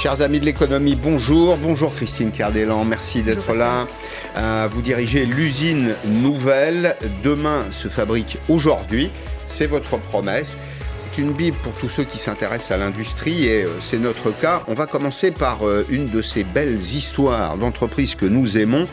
Chers amis de l'économie, bonjour. Bonjour Christine Cardellan, merci d'être là. Euh, vous dirigez l'usine nouvelle. Demain se fabrique aujourd'hui. C'est votre promesse. C'est une Bible pour tous ceux qui s'intéressent à l'industrie et euh, c'est notre cas. On va commencer par euh, une de ces belles histoires d'entreprises que nous aimons.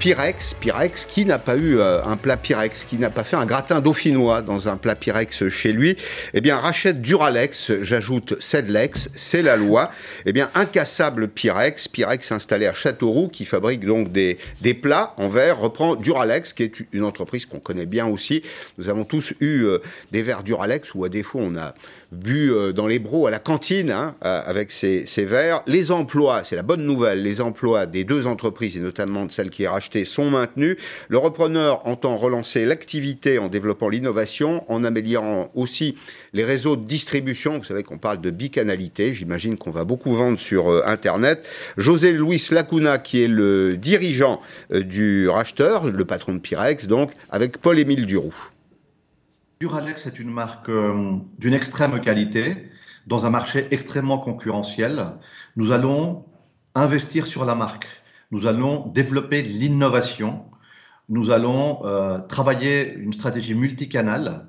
Pyrex, Pyrex, qui n'a pas eu euh, un plat Pyrex, qui n'a pas fait un gratin dauphinois dans un plat Pyrex chez lui, eh bien rachète Duralex, j'ajoute Sedlex, c'est la loi. Eh bien incassable Pyrex, Pyrex installé à Châteauroux, qui fabrique donc des, des plats en verre, reprend Duralex, qui est une entreprise qu'on connaît bien aussi. Nous avons tous eu euh, des verres Duralex, ou à défaut on a bu euh, dans les bros à la cantine hein, avec ces, ces verres. Les emplois, c'est la bonne nouvelle, les emplois des deux entreprises, et notamment de celle qui est rachetée, sont maintenus. Le repreneur entend relancer l'activité en développant l'innovation, en améliorant aussi les réseaux de distribution. Vous savez qu'on parle de bicanalité. J'imagine qu'on va beaucoup vendre sur euh, Internet. José Luis Lacuna, qui est le dirigeant euh, du racheteur, le patron de Pyrex, donc, avec Paul-Émile Duroux. Duralex est une marque euh, d'une extrême qualité dans un marché extrêmement concurrentiel. Nous allons investir sur la marque nous allons développer l'innovation, nous allons euh, travailler une stratégie multicanale,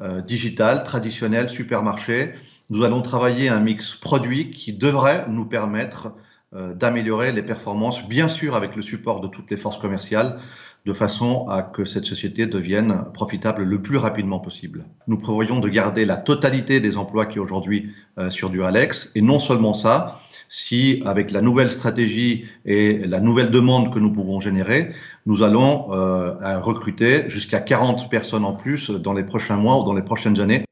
euh, digitale, traditionnelle, supermarché. Nous allons travailler un mix produit qui devrait nous permettre euh, d'améliorer les performances, bien sûr avec le support de toutes les forces commerciales, de façon à que cette société devienne profitable le plus rapidement possible. Nous prévoyons de garder la totalité des emplois qui aujourd'hui euh, sur du Alex, et non seulement ça, si, avec la nouvelle stratégie et la nouvelle demande que nous pouvons générer, nous allons euh, recruter jusqu'à 40 personnes en plus dans les prochains mois ou dans les prochaines années.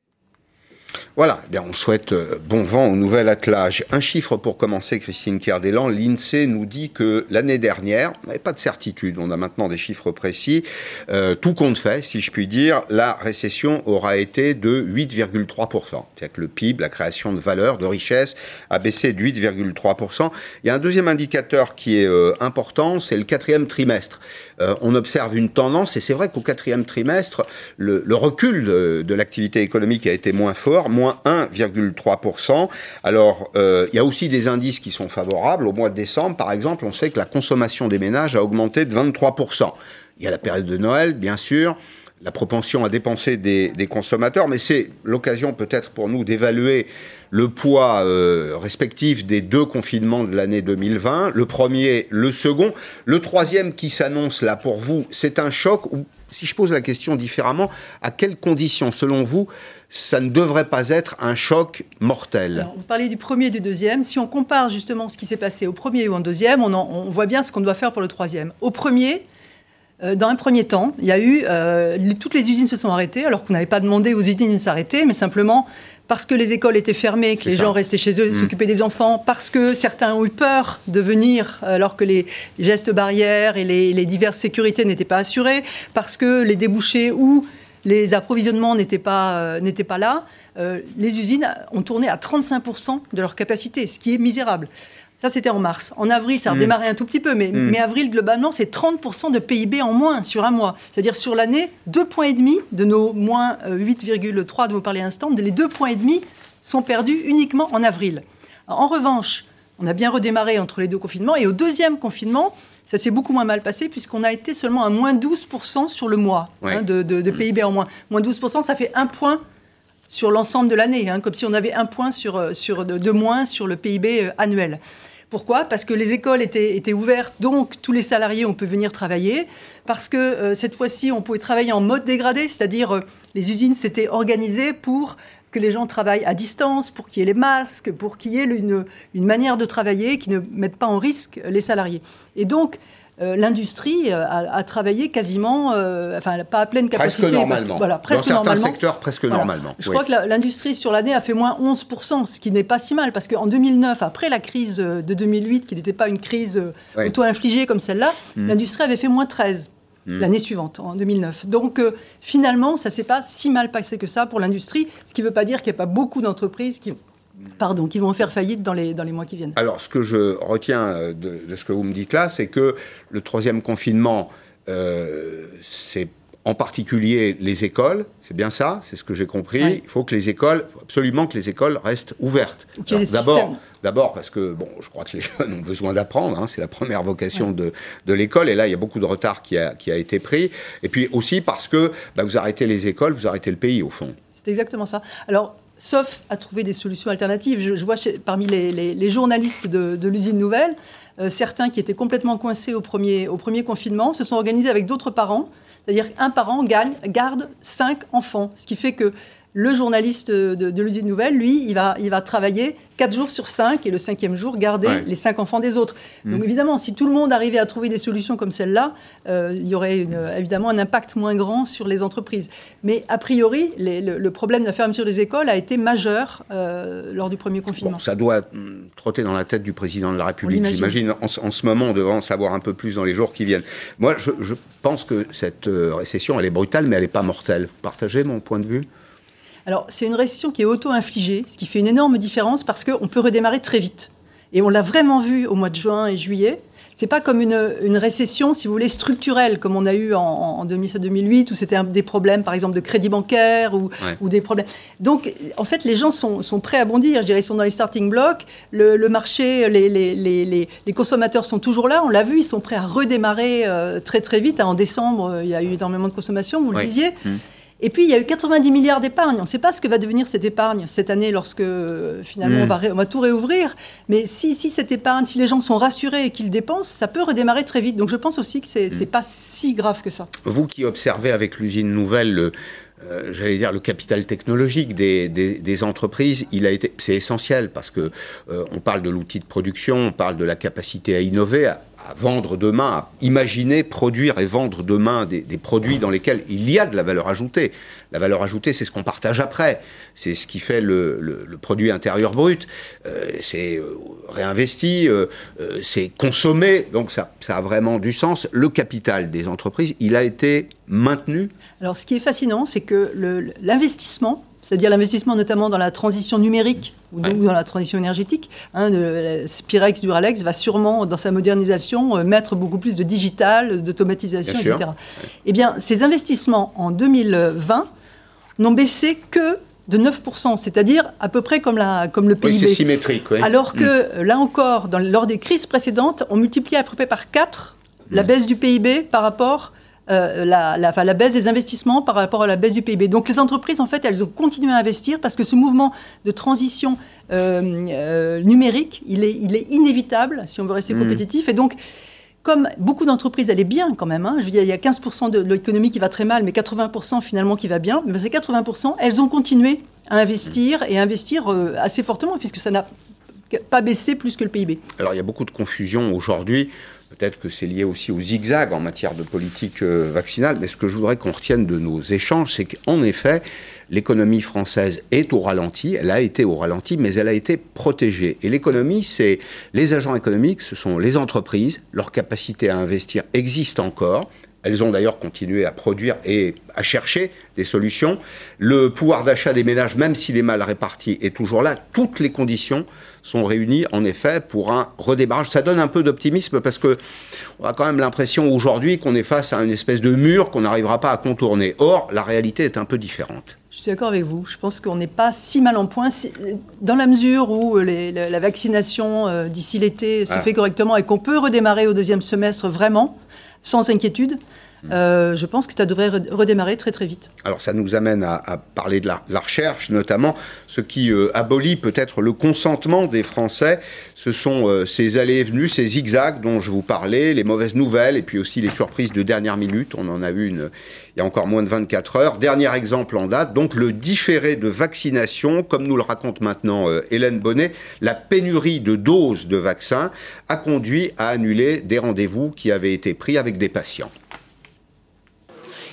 Voilà, eh bien on souhaite euh, bon vent au nouvel attelage. Un chiffre pour commencer, Christine Kerdelan. L'INSEE nous dit que l'année dernière, on n'avait pas de certitude, on a maintenant des chiffres précis, euh, tout compte fait, si je puis dire, la récession aura été de 8,3%. C'est-à-dire que le PIB, la création de valeur, de richesse, a baissé de 8,3%. Il y a un deuxième indicateur qui est euh, important, c'est le quatrième trimestre. On observe une tendance, et c'est vrai qu'au quatrième trimestre, le, recul de, de l'activité économique a été moins fort, moins 1,3%. Alors, euh, il y a aussi des indices qui sont favorables. Au mois de décembre, par exemple, on sait que la consommation des ménages a augmenté de 23%. Il y a la période de Noël, bien sûr, la propension à dépenser des, consommateurs, mais c'est l'occasion peut-être pour nous d'évaluer le poids euh, respectif des deux confinements de l'année 2020, le premier, le second. Le troisième qui s'annonce là pour vous, c'est un choc, ou si je pose la question différemment, à quelles conditions, selon vous, ça ne devrait pas être un choc mortel? on parlait du premier et du deuxième. Si on compare justement ce qui s'est passé au premier ou au deuxième, on, voit bien ce qu'on doit faire pour le troisième. Au premier, dans un premier temps, il y a eu euh, toutes les usines se sont arrêtées, alors qu'on n'avait pas demandé aux usines de s'arrêter, mais simplement parce que les écoles étaient fermées, que les gens restaient chez eux, mmh. s'occuper des enfants, parce que certains ont eu peur de venir alors que les gestes barrières et les, les diverses sécurités n'étaient pas assurées, parce que les débouchés ou les approvisionnements n'étaient pas, euh, pas là, euh, les usines ont tourné à 35% de leur capacité, ce qui est misérable. Ça, c'était en mars. En avril, ça a mm. redémarré un tout petit peu, mais, mm. mais avril, globalement, c'est 30% de PIB en moins sur un mois. C'est-à-dire sur l'année, 2,5 points de nos moins 8,3 euh, de vous parler un instant, les 2,5 points sont perdus uniquement en avril. En revanche, on a bien redémarré entre les deux confinements, et au deuxième confinement, ça s'est beaucoup moins mal passé puisqu'on a été seulement à moins 12% sur le mois hein, de, mm. PIB en moins. Moins 12%, ça fait un point sur l'ensemble de l'année, hein, comme si on avait un point sur, euh, sur de, moins sur le PIB euh, annuel. Pourquoi? Parce que les écoles étaient, étaient, ouvertes, donc tous les salariés, on peut venir travailler. Parce que euh, cette fois-ci, on pouvait travailler en mode dégradé, c'est-à-dire les usines s'étaient organisées pour que les gens travaillent à distance, pour qu'il y ait les masques, pour qu'il y ait une, une, manière de travailler qui ne mette pas en risque les salariés. Et donc, euh, l'industrie euh, a, travaillé quasiment, euh, enfin pas à pleine capacité. Presque normalement. voilà, presque Dans certains secteurs, presque normalement. Je crois que l'industrie sur l'année a fait moins 11%, ce qui n'est pas si mal, parce qu'en 2009, après la crise de 2008, qui n'était pas une crise auto-infligée comme celle-là, hmm. l'industrie avait fait moins 13%. Hmm. l'année suivante, en 2009. Donc finalement, ça s'est pas si mal passé que ça pour l'industrie, ce qui ne veut pas dire qu'il n'y a pas beaucoup d'entreprises qui pardon, qui vont faire faillite dans les, dans les mois qui viennent. Alors, ce que je retiens euh, de, ce que vous me dites là, c'est que le troisième confinement, euh, c'est en particulier les écoles, c'est bien ça, c'est ce que j'ai compris. Il faut que les écoles, faut absolument que les écoles restent ouvertes. D'abord, d'abord parce que bon, je crois que les jeunes ont besoin d'apprendre, hein, c'est la première vocation de, de l'école, et là il y a beaucoup de retard qui a, qui a été pris. Et puis aussi parce que bah, vous arrêtez les écoles, vous arrêtez le pays au fond. C'est exactement ça. Alors sauf à trouver des solutions alternatives. Je, vois parmi les, journalistes de, l'usine nouvelle, euh, certains qui étaient complètement coincés au premier, au premier confinement se sont organisés avec d'autres parents. C'est-à-dire qu'un parent gagne, garde cinq enfants, ce qui fait que le journaliste de, l'usine nouvelle, lui, il va, il va travailler 4 jours sur 5 et le cinquième jour garder les 5 enfants des autres. Mmh. Donc évidemment, si tout le monde arrivait à trouver des solutions comme celle-là, euh, il y aurait évidemment un impact moins grand sur les entreprises. Mais a priori, le, problème de la fermeture des écoles a été majeur euh, lors du premier confinement. ça doit trotter dans la tête du président de la République, j'imagine, en, ce moment, on devrait en savoir un peu plus dans les jours qui viennent. Moi, je, je pense que cette euh, récession, elle est brutale, mais elle n'est pas mortelle. Vous partagez mon point de vue alors, c'est une récession qui est auto-infligée, ce qui fait une énorme différence parce qu'on peut redémarrer très vite. Et on l'a vraiment vu au mois de juin et juillet. C'est pas comme une, récession, si vous voulez, structurelle, comme on a eu en, en 2007-2008, où c'était des problèmes, par exemple, de crédit bancaire ou, des problèmes. Donc, en fait, les gens sont, prêts à bondir. Je dirais, ils sont dans les starting blocks. Le, marché, les, les, consommateurs sont toujours là. On l'a vu, ils sont prêts à redémarrer euh, très, très vite. En décembre, euh, il y a eu énormément de consommation, vous le disiez. Mmh. Et puis, il y a eu 90 milliards d'épargne. On ne sait pas ce que va devenir cette épargne cette année lorsque finalement hmm. on, va tout réouvrir. Mais si, si, cette épargne, si les gens sont rassurés et qu'ils dépensent, ça peut redémarrer très vite. Donc je pense aussi que ce n'est hmm. pas si grave que ça. Vous qui observez avec l'usine nouvelle le, euh, j'allais dire le capital technologique des, des, entreprises, il a été, c'est essentiel parce que euh, on parle de l'outil de production, on parle de la capacité à innover, à, vendre demain, à imaginer, produire et vendre demain des, produits dans lesquels il y a de la valeur ajoutée. La valeur ajoutée, c'est ce qu'on partage après, c'est ce qui fait le, produit intérieur brut, euh, c'est réinvesti, c'est consommé, donc ça, ça a vraiment du sens. Le capital des entreprises, il a été maintenu. Alors ce qui est fascinant, c'est que l'investissement, c'est-à-dire l'investissement notamment dans la transition numérique ou dans la transition énergétique. Hein, Spirex, Duralex va sûrement, dans sa modernisation, euh, mettre beaucoup plus de digital, d'automatisation, etc. Eh bien, ces investissements en 2020 n'ont baissé que de 9%, c'est-à-dire à peu près comme, la, comme le PIB. Oui, c'est symétrique. Alors que, mm. là encore, dans, lors des crises précédentes, on multipliait à peu près par 4 la mm. baisse du PIB par rapport euh, la, la, baisse des investissements par rapport à la baisse du PIB. Donc les entreprises, en fait, elles ont continué à investir parce que ce mouvement de transition euh, euh, numérique, il est, il est inévitable si on veut rester mmh. compétitif. Et donc, comme beaucoup d'entreprises allaient bien quand même, hein, je veux dire, il y a 15% de, l'économie qui va très mal, mais 80% finalement qui va bien, mais ces 80%, elles ont continué à investir et à investir assez fortement puisque ça n'a pas baissé plus que le PIB. Alors il y a beaucoup de confusion aujourd'hui Peut-être que c'est lié aussi au zigzag en matière de politique euh, vaccinale, mais ce que je voudrais qu'on retienne de nos échanges, c'est qu'en effet, l'économie française est au ralenti, elle a été au ralenti, mais elle a été protégée. Et l'économie, c'est les agents économiques, ce sont les entreprises, leur capacité à investir existe encore. Elles ont d'ailleurs continué à produire et à chercher des solutions. Le pouvoir d'achat des ménages, même s'il est mal réparti, est toujours là. Toutes les conditions sont réunis en effet pour un redémarrage. Ça donne un peu d'optimisme parce que on a quand même l'impression aujourd'hui qu'on est face à une espèce de mur qu'on n'arrivera pas à contourner. Or, la réalité est un peu différente. Je suis d'accord avec vous. Je pense qu'on n'est pas si mal en point dans la mesure où la, vaccination euh, d'ici l'été se fait correctement et qu'on peut redémarrer au deuxième semestre vraiment sans inquiétude. Euh, je pense que ça devrait redémarrer très très vite. Alors ça nous amène à, parler de la, recherche, notamment ce qui euh, abolit peut-être le consentement des Français. Ce sont euh, ces allées et venues, ces zigzags dont je vous parlais, les mauvaises nouvelles et puis aussi les surprises de dernière minute. On en a eu une il y a encore moins de 24 heures. Dernier exemple en date, donc le différé de vaccination, comme nous le raconte maintenant Hélène Bonnet, la pénurie de doses de vaccins a conduit à annuler des rendez-vous qui avaient été pris avec des patients.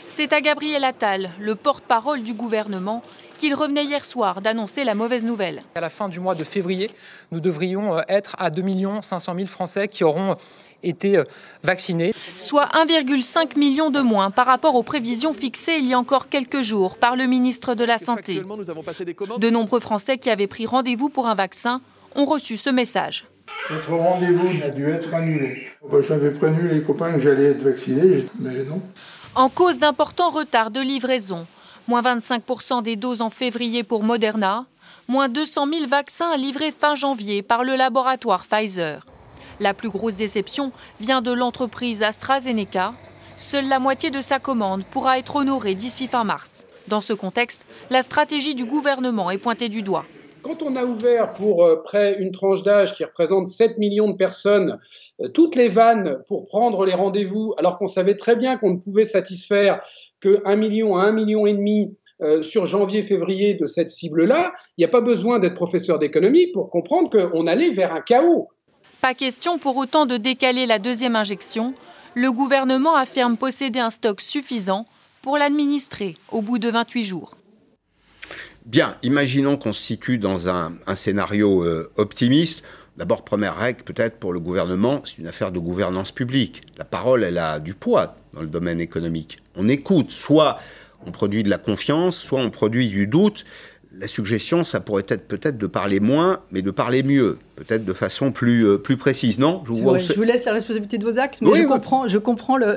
C'est à Gabriel Attal, le porte-parole du gouvernement, qu'il revenait hier soir d'annoncer la mauvaise nouvelle. À la fin du mois de février, nous devrions euh, être à 2 500 000 Français qui auront été euh, vaccinés. Soit 1,5 million de moins par rapport aux prévisions fixées il y a encore quelques jours par le ministre de la Santé. De nombreux Français qui avaient pris rendez-vous pour un vaccin ont reçu ce message. Notre rendez-vous a dû être annulé. J'avais prévenu les copains que j'allais être vacciné, mais non. En cause d'importants retards de livraison, moins 25% des doses en février pour Moderna, moins 200 000 vaccins livrés fin janvier par le laboratoire Pfizer. La plus grosse déception vient de l'entreprise AstraZeneca. Seule la moitié de sa commande pourra être honorée d'ici fin mars. Dans ce contexte, la stratégie du gouvernement est pointée du doigt. Quand on a ouvert pour euh, près une tranche d'âge qui représente 7 millions de personnes, euh, toutes les vannes pour prendre les rendez-vous, alors qu'on savait très bien qu'on ne pouvait satisfaire que 1 million à 1 million et demi euh, sur janvier-février de cette cible-là, il n'y a pas besoin d'être professeur d'économie pour comprendre qu'on allait vers un chaos. Pas question pour autant de décaler la deuxième injection. Le gouvernement affirme posséder un stock suffisant pour l'administrer au bout de 28 jours. Bien, imaginons qu'on se situe dans un, scénario euh, optimiste. D'abord, première règle, peut-être pour le gouvernement, c'est une affaire de gouvernance publique. La parole, elle a du poids dans le domaine économique. On écoute, soit on produit de la confiance, soit on produit du doute la suggestion, ça pourrait être peut-être de parler moins, mais de parler mieux, peut-être de façon plus, euh, plus précise, non? Je vous, je vous laisse la responsabilité de vos actes, mais je, comprends, je comprends le...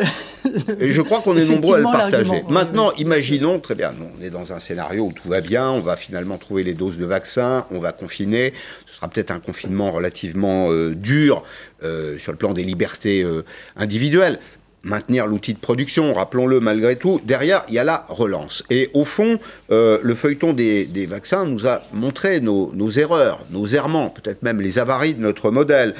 Et je crois qu'on est nombreux à le partager. Maintenant, imaginons, très bien, on est dans un scénario où tout va bien, on va finalement trouver les doses de vaccins, on va confiner, ce sera peut-être un confinement relativement euh, dur euh, sur le plan des libertés individuelles maintenir l'outil de production, rappelons-le malgré tout. Derrière, il y a la relance. Et au fond, euh, le feuilleton des, vaccins nous a montré nos, erreurs, nos errements, peut-être même les avaries de notre modèle.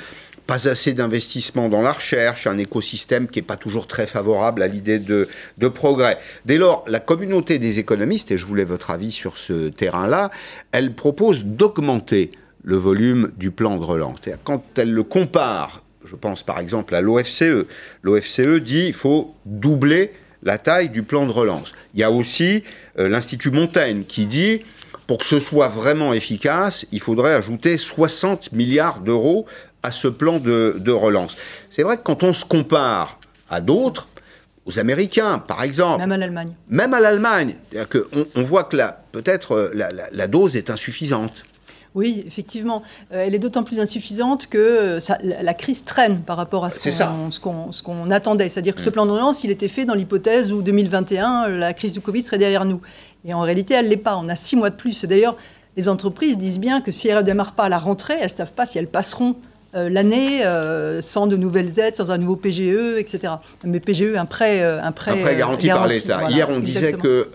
Pas assez d'investissement dans la recherche, un écosystème qui n'est pas toujours très favorable à l'idée de, de progrès. Dès lors, la communauté des économistes, et je voulais votre avis sur ce terrain-là, elle propose d'augmenter le volume du plan de relance. Quand elle le compare je pense par exemple à l'OFCE. L'OFCE dit qu'il faut doubler la taille du plan de relance. Il y a aussi euh, l'Institut Montaigne qui dit pour que ce soit vraiment efficace, il faudrait ajouter 60 milliards d'euros à ce plan de, relance. C'est vrai que quand on se compare à d'autres, aux Américains, par exemple. Même à l'Allemagne. Même à l'Allemagne. On, on voit que peut-être euh, la, dose est insuffisante. Oui, effectivement. Euh, elle est d'autant plus insuffisante que euh, la, crise traîne par rapport à ce qu'on attendait. C'est-à-dire que ce mm. plan de relance, il était fait dans l'hypothèse où 2021, la crise du Covid serait derrière nous. Et en réalité, elle ne l'est pas. On a six mois de plus. Et d'ailleurs, les entreprises disent bien que si elles ne démarrent pas à la rentrée, elles ne savent pas si elles passeront euh, l'année euh, sans de nouvelles aides, sans un nouveau PGE, etc. Mais PGE, un prêt, euh, un prêt, garanti, par l'État. Hier, on disait que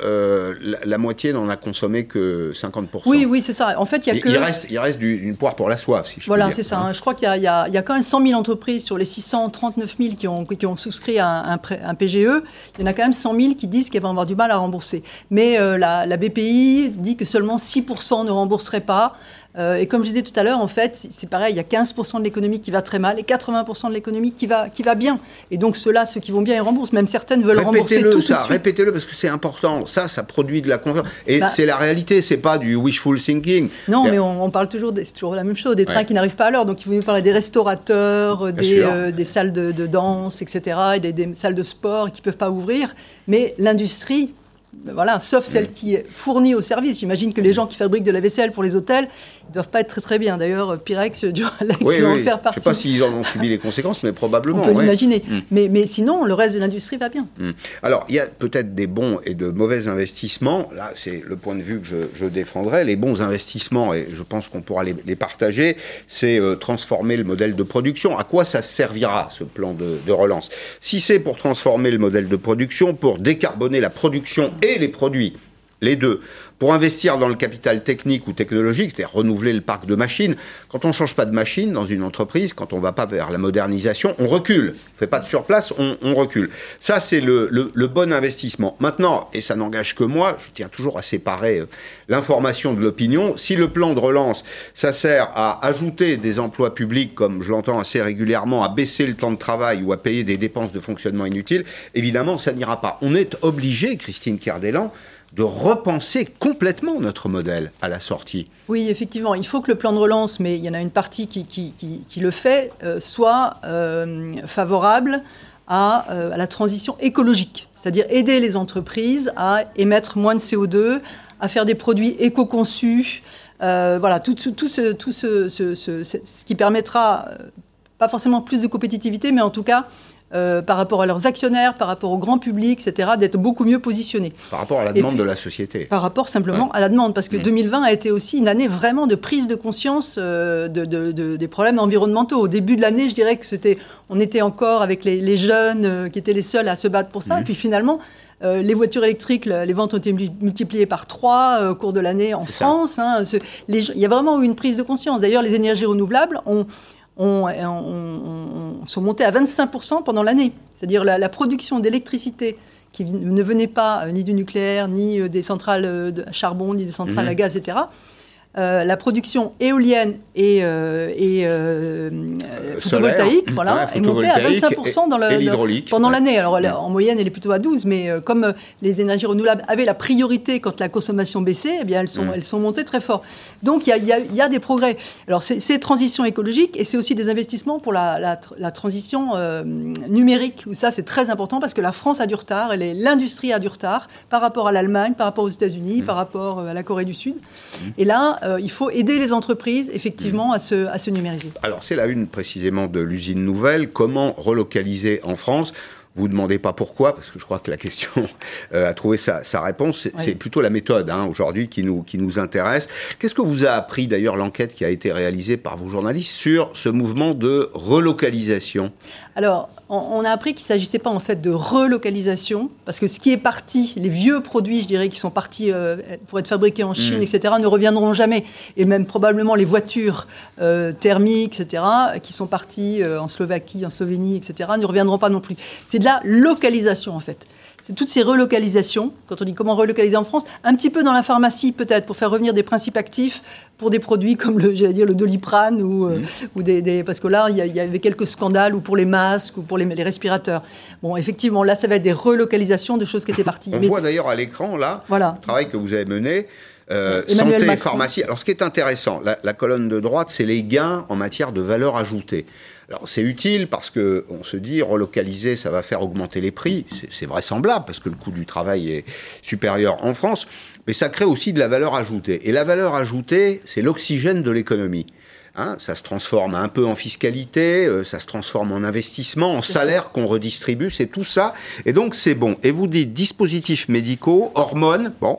la, moitié n'en a consommé que 50%. Oui, oui, c'est ça. En fait, il y a que... Il reste, il reste une poire pour la soif, si je Voilà, c'est ça. Hein. Je crois qu'il y, y, a quand même 100 000 entreprises sur les 639 000 qui ont, qui ont souscrit un, un, un, PGE. Il y en a quand même 100 000 qui disent qu'elles vont avoir du mal à rembourser. Mais la, la BPI dit que seulement 6% ne rembourseraient pas. Euh, et comme je disais tout à l'heure, en fait, c'est pareil, il y a 15% de l'économie qui va très mal et 80% de l'économie qui va, qui va bien. Et donc ceux-là, ceux qui vont bien, ils remboursent. Même certaines veulent rembourser tout, ça, de suite. Répétez-le parce que c'est important. Ça, ça produit de la confiance. Et bah c'est la réalité, c'est pas du wishful thinking. Non, mais on, parle toujours, c'est toujours la même chose, des trains qui n'arrivent pas à l'heure. Donc il faut mieux parler des restaurateurs, des, euh, des, salles de, danse, etc., et des, des salles de sport qui ne peuvent pas ouvrir. Mais l'industrie, voilà, sauf celle mm. qui est fournie au service. J'imagine que les gens qui fabriquent de la vaisselle pour les hôtels ne doivent pas être très très bien. D'ailleurs, Pyrex, Duralex oui, en faire partie. Je ne sais pas s'ils en ont subi les conséquences, mais probablement. On peut l'imaginer. Mm. Mais, mais, sinon, le reste de l'industrie va bien. Mm. Alors, il y a peut-être des bons et de mauvais investissements. Là, c'est le point de vue que je, je, défendrai. Les bons investissements, et je pense qu'on pourra les, partager, c'est euh, transformer le modèle de production. À quoi ça servira, ce plan de, de relance? Si c'est pour transformer le modèle de production, pour décarboner la production et les produits, les deux, pour investir dans le capital technique ou technologique, c'est-à-dire renouveler le parc de machines. Quand on ne change pas de machine dans une entreprise, quand on ne va pas vers la modernisation, on recule. On ne fait pas de surplace, on, recule. Ça, c'est le, bon investissement. Maintenant, et ça n'engage que moi, je tiens toujours à séparer euh, l'information de l'opinion. Si le plan de relance, ça sert à ajouter des emplois publics, comme je l'entends assez régulièrement, à baisser le temps de travail ou à payer des dépenses de fonctionnement inutiles, évidemment, ça n'ira pas. On est obligé, Christine Cardellan, de repenser complètement notre modèle à la sortie. Oui, effectivement, il faut que le plan de relance, mais il y en a une partie qui, le fait, euh, soit euh, favorable à, euh, à, la transition écologique, c'est-à-dire aider les entreprises à émettre moins de CO2, à faire des produits éco-conçus, voilà, tout, ce, qui permettra, pas forcément plus de compétitivité, mais en tout cas euh, par rapport à leurs actionnaires, par rapport au grand public, etc., d'être beaucoup mieux positionnés. Par rapport à la demande de la société. Par rapport simplement à la demande, parce que 2020 mmh. a été aussi une année vraiment de prise de conscience euh, de, des problèmes environnementaux. Au début de l'année, je dirais que c'était, on était encore avec les, jeunes euh, qui étaient les seuls à se battre pour ça, mmh. et puis finalement, les voitures électriques, les ventes ont été multipliées par trois au cours de l'année en France. Hein, il y a vraiment eu une prise de conscience. D'ailleurs, les énergies renouvelables ont, on, sont montés à 25% pendant l'année. C'est-à-dire la, la production d'électricité qui ne venait pas euh, ni du nucléaire, ni euh, des centrales euh, à charbon, ni des centrales mmh. à gaz, etc., euh, la production éolienne et, euh, et euh, photovoltaïque voilà, est montée à 25% dans le, pendant l'année. Alors en moyenne, elle est plutôt à 12, mais comme les énergies renouvelables avaient la priorité quand la consommation baissait, eh bien elles sont, elles sont montées très fort. Donc il y, y, y a, des progrès. Alors c'est transition écologique et c'est aussi des investissements pour la, la, transition numérique, où ça c'est très important parce que la France a du retard, l'industrie a du retard par rapport à l'Allemagne, par rapport aux États-Unis, mmh. par rapport à la Corée du Sud. Et là, euh, il faut aider les entreprises, effectivement, à se, à se numériser. Alors, c'est la une précisément de l'usine nouvelle. Comment relocaliser en France vous demandez pas pourquoi, parce que je crois que la question euh, a trouvé sa, réponse. C'est plutôt la méthode hein, aujourd'hui qui nous, qui nous intéresse. Qu'est-ce que vous a appris d'ailleurs l'enquête qui a été réalisée par vos journalistes sur ce mouvement de relocalisation? Alors, on, a appris qu'il ne s'agissait pas en fait de relocalisation, parce que ce qui est parti, les vieux produits, je dirais, qui sont partis euh, pour être fabriqués en Chine, mmh. etc., ne reviendront jamais. Et même probablement les voitures euh, thermiques, etc., qui sont parties en Slovaquie, en Slovénie, etc., ne reviendront pas non plus. C'est de la localisation, en fait. C'est toutes ces relocalisations, quand on dit comment relocaliser en France, un petit peu dans la pharmacie peut-être, pour faire revenir des principes actifs pour des produits comme le, j'allais dire, le doliprane, ou, euh, mmh. ou des, parce que là, il y, avait quelques scandales, ou pour les masques, ou pour les, respirateurs. Bon, effectivement, là, ça va être des relocalisations de choses qui étaient parties. On voit d'ailleurs à l'écran, là, le travail que vous avez mené. Euh, santé et pharmacie. Alors, ce qui est intéressant, la, la colonne de droite, c'est les gains en matière de valeur ajoutée. Alors c'est utile parce que on se dit relocaliser, ça va faire augmenter les prix. C'est vraisemblable parce que le coût du travail est supérieur en France, mais ça crée aussi de la valeur ajoutée. Et la valeur ajoutée, c'est l'oxygène de l'économie. Hein, ça se transforme un peu en fiscalité, euh, ça se transforme en investissement, en salaire qu'on redistribue, c'est tout ça. Et donc c'est bon. Et vous dites dispositifs médicaux, hormones, bon,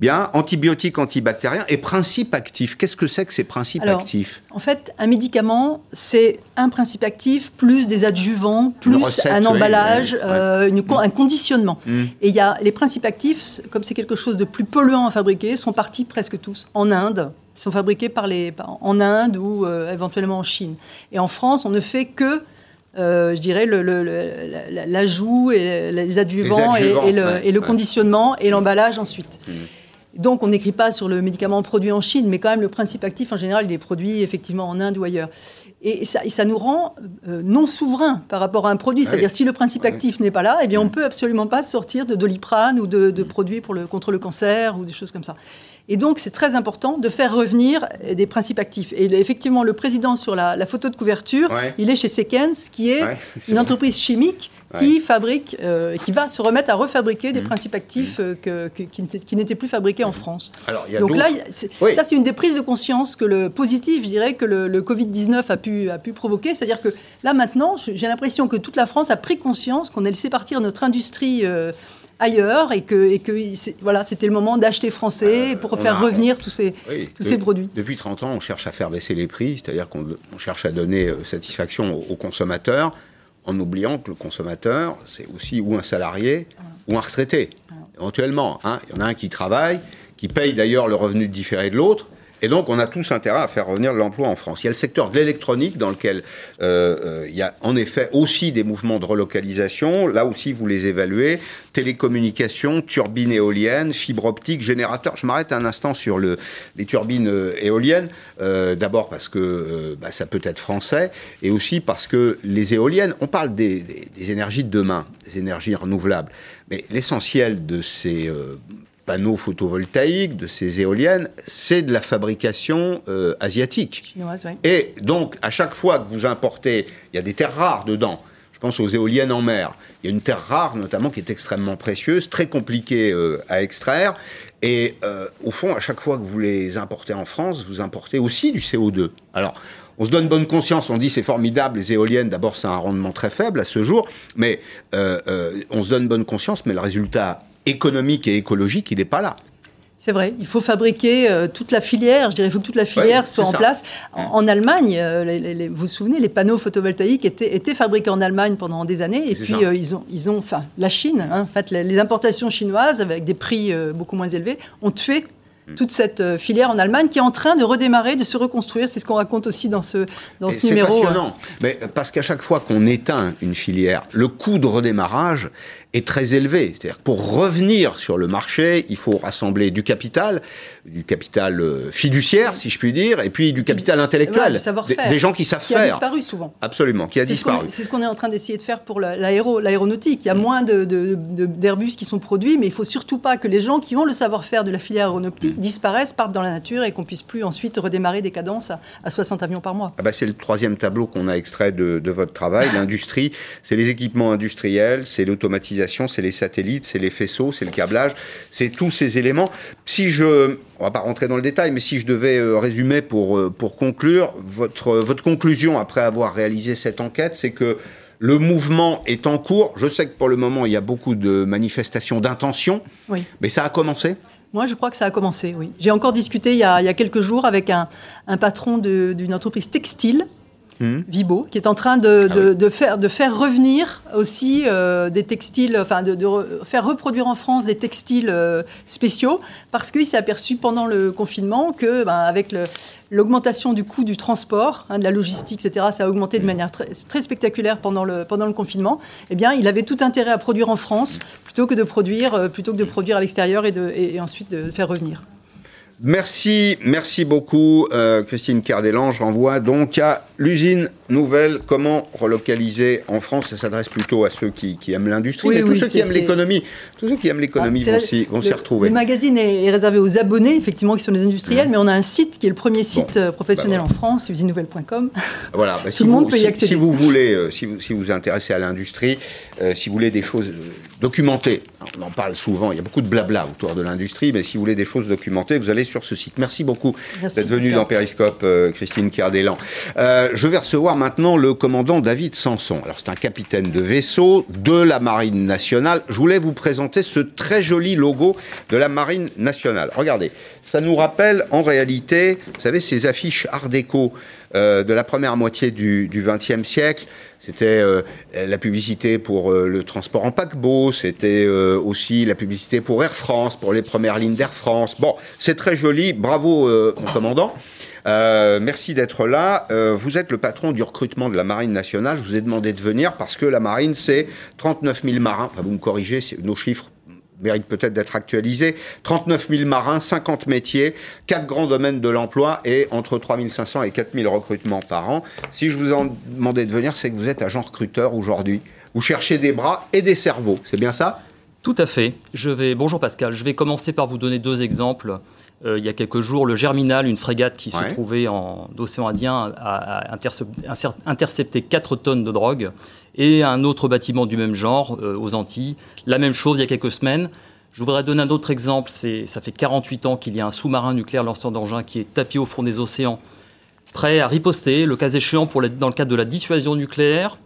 Bien, antibiotiques, antibactériens et principes actifs. Qu'est-ce que c'est que ces principes actifs En fait, un médicament, c'est un principe actif plus des adjuvants, plus un emballage, euh, un conditionnement. Mm. Et il y a les principes actifs, comme c'est quelque chose de plus polluant à fabriquer, sont partis presque tous en Inde. Ils sont fabriqués par les, en Inde ou euh, éventuellement en Chine. Et en France, on ne fait que euh, je dirais, l'ajout et les adjuvants, et, le, conditionnement et l'emballage ensuite. Mm. Donc, on n'écrit pas sur le médicament produit en Chine, mais quand même, le principe actif, en général, il est produit effectivement en Inde ou ailleurs. Et ça, ça nous rend euh, non souverains par rapport à un produit. Ah C'est-à-dire, si le principe actif n'est pas là, eh bien, on ne mm. peut absolument pas sortir de doliprane ou de, produits pour le, contre le cancer ou des choses comme ça. Et donc, c'est très important de faire revenir des principes actifs. Et effectivement, le président sur la, photo de couverture, il est chez Sekens, qui est, une entreprise chimique qui fabrique, euh, qui va se remettre à refabriquer des mmh. principes actifs mmh. euh, qui, n'étaient plus fabriqués en France. Donc là, ça c'est une des prises de conscience que le positif, je dirais, que le, Covid-19 a pu, a pu provoquer. C'est-à-dire que là maintenant, j'ai l'impression que toute la France a pris conscience qu'on a laissé partir notre industrie. Euh, ailleurs et que, et que voilà, c'était le moment d'acheter français pour faire revenir tous ces, tous ces produits. Depuis 30 ans, on cherche à faire baisser les prix, c'est-à-dire qu'on cherche à donner satisfaction aux consommateurs en oubliant que le consommateur, c'est aussi ou un salarié ou un retraité, éventuellement. Hein. Il y en a un qui travaille, qui paye d'ailleurs le revenu différé de l'autre, et donc, on a tous intérêt à faire revenir l'emploi en France. Il y a le secteur de l'électronique dans lequel euh, euh, il y a en effet aussi des mouvements de relocalisation. Là aussi, vous les évaluez. Télécommunications, turbines éoliennes, fibres optiques, générateurs. Je m'arrête un instant sur le, les turbines euh, éoliennes. D'abord parce que bah, ça peut être français et aussi parce que les éoliennes, on parle des énergies de demain, des énergies renouvelables. Mais l'essentiel de ces panneaux photovoltaïques, de ces éoliennes, c'est de la fabrication euh, asiatique. Et donc, à chaque fois que vous importez, il y a des terres rares dedans. Je pense aux éoliennes en mer. Il y a une terre rare, notamment, qui est extrêmement précieuse, très compliquée euh, à extraire. Et euh, au fond, à chaque fois que vous les importez en France, vous importez aussi du CO2. Alors, on se donne bonne conscience, on dit c'est formidable, les éoliennes, d'abord c'est un rendement très faible à ce jour, mais euh, on se donne bonne conscience, mais le résultat économique et écologique, il n'est pas là. C'est vrai, il faut fabriquer euh, toute la filière, je dirais, il faut que toute la filière soit en place. En, Allemagne, vous vous souvenez, les panneaux photovoltaïques étaient, étaient fabriqués en Allemagne pendant des années, et puis ils, ont, ils ont, enfin, la Chine, hein, en fait, les, importations chinoises, avec des prix beaucoup moins élevés, ont tué. Toute cette euh, filière en Allemagne qui est en train de redémarrer, de se reconstruire. C'est ce qu'on raconte aussi dans ce, dans ce numéro. C'est passionnant, mais parce qu'à chaque fois qu'on éteint une filière, le coût de redémarrage est très élevé. C'est-à-dire pour revenir sur le marché, il faut rassembler du capital, du capital euh, fiduciaire, si je puis dire, et puis du capital intellectuel. des, gens qui savent faire. Qui a disparu souvent. Absolument, qui a disparu. C'est ce qu'on est en train d'essayer de faire pour l'aéronautique. Il y a mm. moins d'Airbus qui sont produits, mais il faut surtout pas que les gens qui ont le savoir-faire de la filière aéronautique mm. Disparaissent, partent dans la nature et qu'on puisse plus ensuite redémarrer des cadences à, 60 avions par mois. Ah bah c'est le troisième tableau qu'on a extrait de, de votre travail. L'industrie, c'est les équipements industriels, c'est l'automatisation c'est les satellites, c'est les faisceaux, c'est le câblage, c'est tous ces éléments. Si je, on va pas rentrer dans le détail, mais si je devais euh, résumer pour, euh, pour conclure, votre, votre conclusion après avoir réalisé cette enquête, c'est que le mouvement est en cours. Je sais que pour le moment, il y a beaucoup de manifestations d'intention, oui. mais ça a commencé? Moi, je crois que ça a commencé, oui. J'ai encore discuté il y, a, quelques jours avec un patron d'une entreprise textile Hmm. Vibo, qui est en train de, ah faire, de faire revenir aussi euh, des textiles, enfin de, faire reproduire en France des textiles euh, spéciaux, parce qu'il s'est aperçu pendant le confinement que, ben, avec l'augmentation du coût du transport, hein, de la logistique, etc., ça a augmenté de manière très, très, spectaculaire pendant le, pendant le confinement. Eh bien, il avait tout intérêt à produire en France plutôt que de produire, euh, plutôt que de produire à l'extérieur et, et ensuite de faire revenir. Merci, merci beaucoup euh, Christine Cardelan. Je renvoie donc à l'usine nouvelle. Comment relocaliser en France Ça s'adresse plutôt à ceux qui, aiment l'industrie, mais tous ceux qui aiment l'économie. Tous ceux qui aiment l'économie vont s'y retrouver. Le magazine est, réservé aux abonnés, effectivement, qui sont les industriels, mmh. mais on a un site qui est le premier site euh, professionnel bah en France, usinenouvelle.com. Voilà, bah, Tout le monde peut y accéder. Si vous voulez, euh, si, vous, si vous intéressez à l'industrie, si vous voulez des choses documentées, on en parle souvent, il y a beaucoup de blabla autour de l'industrie, mais si vous voulez des choses documentées, vous allez sur ce site. Merci beaucoup d'être venu dans Périscope, euh, Christine Cardelan. Euh, je vais recevoir maintenant le commandant David Sanson. Alors, c'est un capitaine de vaisseau de la Marine nationale. Je voulais vous présenter ce très joli logo de la Marine nationale. Regardez, ça nous rappelle en réalité, vous savez, ces affiches art déco euh, de la première moitié du XXe siècle. C'était euh, la publicité pour euh, le transport en paquebot, c'était aussi la publicité pour Air France, pour les premières lignes d'Air France. Bon, c'est très joli, bravo mon commandant. Merci d'être là. vous êtes le patron du recrutement de la Marine nationale. Je vous ai demandé de venir parce que la Marine, c'est 39 000 marins. Enfin, vous me corrigez, nos chiffres mérite peut-être d'être actualisé. 39 000 marins, 50 métiers, 4 grands domaines de l'emploi et entre 3 500 et 4 000 recrutements par an. Si je vous en demandais de venir, c'est que vous êtes agent recruteur aujourd'hui. Vous cherchez des bras et des cerveaux, c'est bien ça? Tout à fait. Je vais... Bonjour Pascal, je vais commencer par vous donner deux exemples. Euh, il y a quelques jours, le Germinal, une frégate qui se trouvait en océan Indien, a, intercepté 4 tonnes de drogue et un autre bâtiment du même genre euh, aux Antilles. La même chose il y a quelques semaines. Je voudrais donner un autre exemple. Ça fait 48 ans qu'il y a un sous-marin nucléaire lanceur d'engins qui est tapis au fond des océans, prêt à riposter, le cas échéant pour dans le cadre de la dissuasion nucléaire.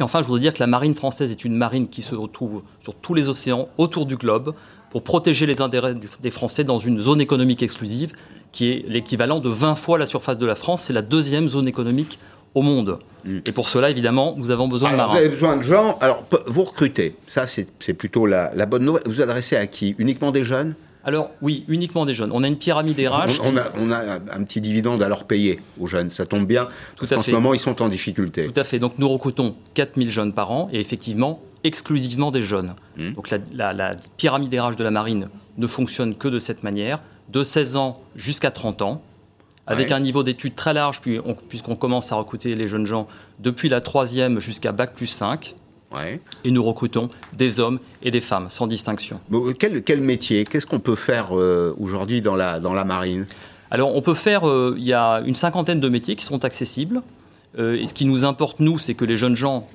Et enfin, je voudrais dire que la marine française est une marine qui se retrouve sur tous les océans autour du globe pour protéger les intérêts des Français dans une zone économique exclusive qui est l'équivalent de 20 fois la surface de la France. C'est la deuxième zone économique au monde. Mm. Et pour cela, évidemment, nous avons besoin de marins. Vous avez besoin de gens. Alors, vous recrutez. Ça, c'est plutôt la, bonne nouvelle. Vous adressez à qui? Uniquement des jeunes? Alors oui, uniquement des jeunes. On a une pyramide RH. On, a, on a, un petit dividende à leur payer aux jeunes. Ça tombe bien. Tout à fait. En ce moment, ils sont en difficulté. Tout à fait. Donc nous recrutons 4000 jeunes par an et effectivement exclusivement des jeunes. Mm. Donc la, la, pyramide RH de la marine ne fonctionne que de cette manière, de 16 ans jusqu'à 30 ans avec un niveau d'études très large, puisqu'on commence à recruter les jeunes gens depuis la troisième jusqu'à Bac plus 5. Et nous recrutons des hommes et des femmes, sans distinction. quel, métier Qu'est-ce qu'on peut faire euh, aujourd'hui dans la, dans la marine? Alors, on peut faire, euh, il y a une cinquantaine de métiers qui sont accessibles. Euh, et ce qui nous importe, nous, c'est que les jeunes gens,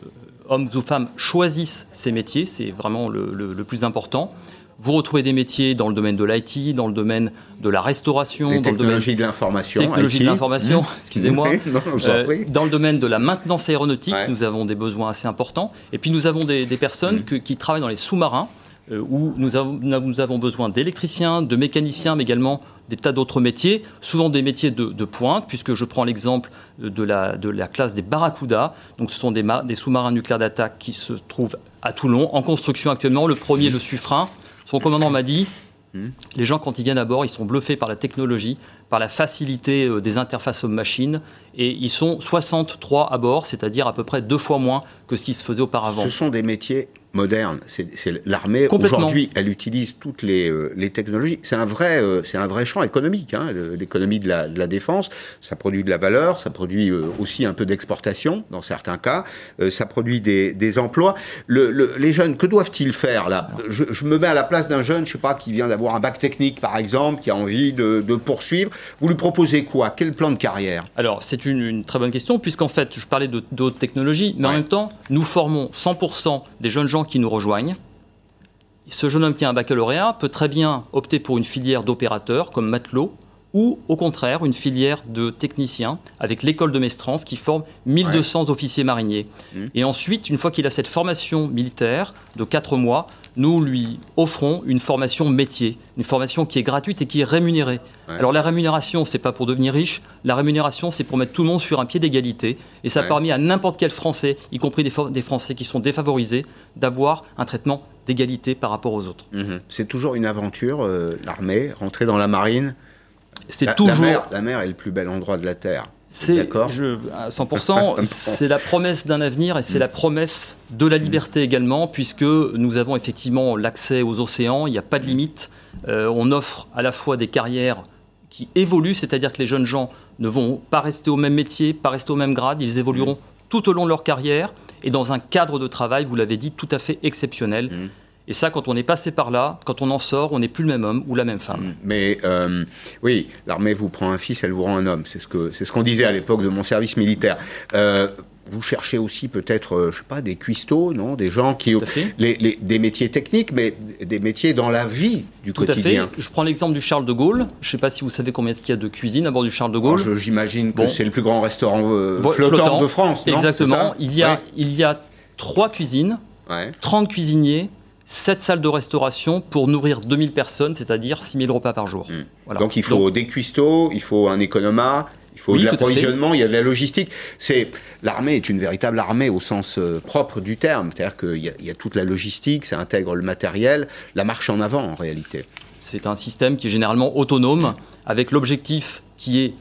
hommes ou femmes, choisissent ces métiers. C'est vraiment le, le plus important. Vous retrouvez des métiers dans le domaine de l'IT, dans le domaine de la restauration, dans le domaine de l'information, technologie de l'information, excusez-moi, euh, dans le domaine de la maintenance aéronautique, nous avons des besoins assez importants. Et puis nous avons des, personnes mm. qui travaillent dans les sous-marins, euh, où nous avons, nous avons besoin d'électriciens, de mécaniciens, mais également des tas d'autres métiers, souvent des métiers de, pointe, puisque je prends l'exemple de la, de la classe des Barracuda. Donc, ce sont des, des sous-marins nucléaires d'attaque qui se trouvent à Toulon, en construction actuellement. Le premier, le Suffren. Son commandant m'a dit les gens, quand ils viennent à bord, ils sont bluffés par la technologie, par la facilité euh, des interfaces homme-machine. Et ils sont 63 à bord, c'est-à-dire à peu près deux fois moins que ce qui se faisait auparavant. Ce sont des métiers moderne. C'est l'armée aujourd'hui, elle utilise toutes les, euh, les technologies. C'est un vrai, euh, c'est un vrai champ économique. Hein, L'économie de la, de la, défense, ça produit de la valeur, ça produit euh, aussi un peu d'exportation dans certains cas, ça produit des, des emplois. Le, les jeunes, que doivent-ils faire là? Je, je, me mets à la place d'un jeune, je sais pas, qui vient d'avoir un bac technique par exemple, qui a envie de, de, poursuivre. Vous lui proposez quoi? Quel plan de carrière? Alors c'est une, une, très bonne question puisqu'en fait, je parlais d'autres technologies, mais en même temps, nous formons 100% des jeunes gens qui nous rejoignent. Ce jeune homme qui a un baccalauréat peut très bien opter pour une filière d'opérateur comme matelot ou au contraire une filière de technicien avec l'école de Mestrance qui forme 1200 officiers mariniers. Mmh. Et ensuite, une fois qu'il a cette formation militaire de 4 mois, nous lui offrons une formation métier, une formation qui est gratuite et qui est rémunérée. Alors la rémunération, c'est pas pour devenir riche, la rémunération, c'est pour mettre tout le monde sur un pied d'égalité. Et ça permet à n'importe quel Français, y compris des, Français qui sont défavorisés, d'avoir un traitement d'égalité par rapport aux autres. Mmh. C'est toujours une aventure, euh, l'armée, rentrer dans la marine c'est toujours. La mer, est le plus bel endroit de la Terre. C'est à 100%, c'est la promesse d'un avenir et c'est la promesse de la liberté également, puisque nous avons effectivement l'accès aux océans, il n'y a pas de limite. Euh, on offre à la fois des carrières qui évoluent, c'est-à-dire que les jeunes gens ne vont pas rester au même métier, pas rester au même grade, ils évolueront tout au long de leur carrière et dans un cadre de travail, vous l'avez dit, tout à fait exceptionnel. Mmh. Et ça, quand on est passé par là, quand on en sort, on n'est plus le même homme ou la même femme. Mm. Mais euh, oui, l'armée vous prend un fils, elle vous rend un homme. C'est ce que c'est ce qu'on disait à l'époque de mon service militaire. Euh, vous cherchez aussi peut-être, euh, je sais pas, des cuistots, non Des gens qui ont les, des métiers techniques, mais des métiers dans la vie du Tout quotidien. À fait. Je prends l'exemple du Charles de Gaulle. Je ne sais pas si vous savez combien est-ce qu'il y a de cuisine à bord du Charles de Gaulle. Oh, j'imagine que c'est le plus grand restaurant flottant, de France. Non Exactement. Il y a il y a trois cuisines, 30 cuisiniers, 7 salles de restauration pour nourrir 2000 personnes, c'est-à-dire 6000 repas par jour. Hmm. Donc il faut des cuistots, il faut un économat, il faut de l'approvisionnement, il y a de la logistique. C'est l'armée est une véritable armée au sens euh, propre du terme, c'est-à-dire qu'il y, y, a toute la logistique, ça intègre le matériel, la marche en avant en réalité. C'est un système qui est généralement autonome, avec l'objectif qui est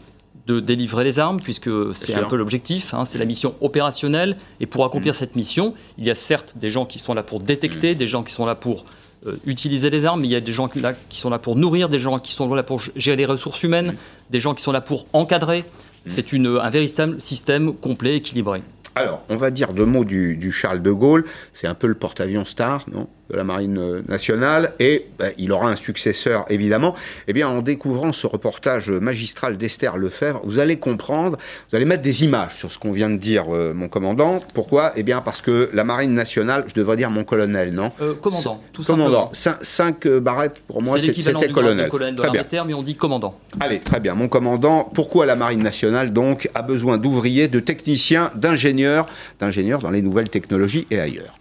de délivrer les armes, puisque c'est un peu l'objectif, hein, c'est la mission opérationnelle. Et pour accomplir mm. cette mission, il y a certes des gens qui sont là pour détecter, mm. des gens qui sont là pour euh, utiliser les armes, mais il y a des gens qui, là, qui, sont là pour nourrir, des gens qui sont là pour gérer les ressources humaines, mm. des gens qui sont là pour encadrer. C'est un véritable système complet, équilibré. Alors, on va dire deux mots du, du Charles de Gaulle. C'est un peu le porte-avions star, non? De la marine euh, nationale et ben, il aura un successeur évidemment. Eh bien, en découvrant ce reportage magistral d'Esther Lefebvre, vous allez comprendre, vous allez mettre des images sur ce qu'on vient de dire, euh, mon commandant. Pourquoi? Eh bien, parce que la marine nationale, je devrais dire mon colonel, non? Euh, Commandant, tout commandant. Cinq, cinq, barrettes pour moi, c'était colonel. colonel très bien. mais on dit commandant. Allez, très bien, mon commandant. Pourquoi la marine nationale donc a besoin d'ouvriers, de techniciens, d'ingénieurs, d'ingénieurs dans les nouvelles technologies et ailleurs?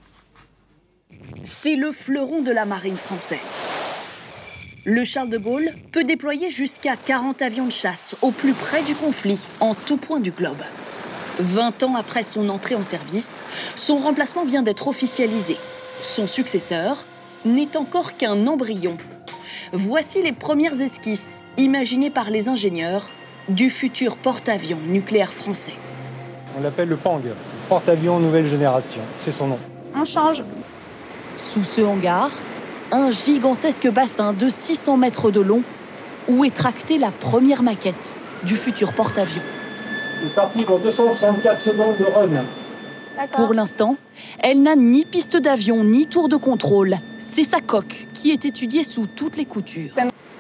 C'est le fleuron de la marine française. Le Charles de Gaulle peut déployer jusqu'à 40 avions de chasse au plus près du conflit, en tout point du globe. 20 ans après son entrée en service, son remplacement vient d'être officialisé. Son successeur n'est encore qu'un embryon. Voici les premières esquisses, imaginées par les ingénieurs, du futur porte-avions nucléaire français. On l'appelle le PANG, porte-avions nouvelle génération, c'est son nom. On change. Sous ce hangar, un gigantesque bassin de 600 mètres de long où est tractée la première maquette du futur porte-avions. C'est parti pour 264 secondes de run. Pour l'instant, elle n'a ni piste d'avion ni tour de contrôle. C'est sa coque qui est étudiée sous toutes les coutures.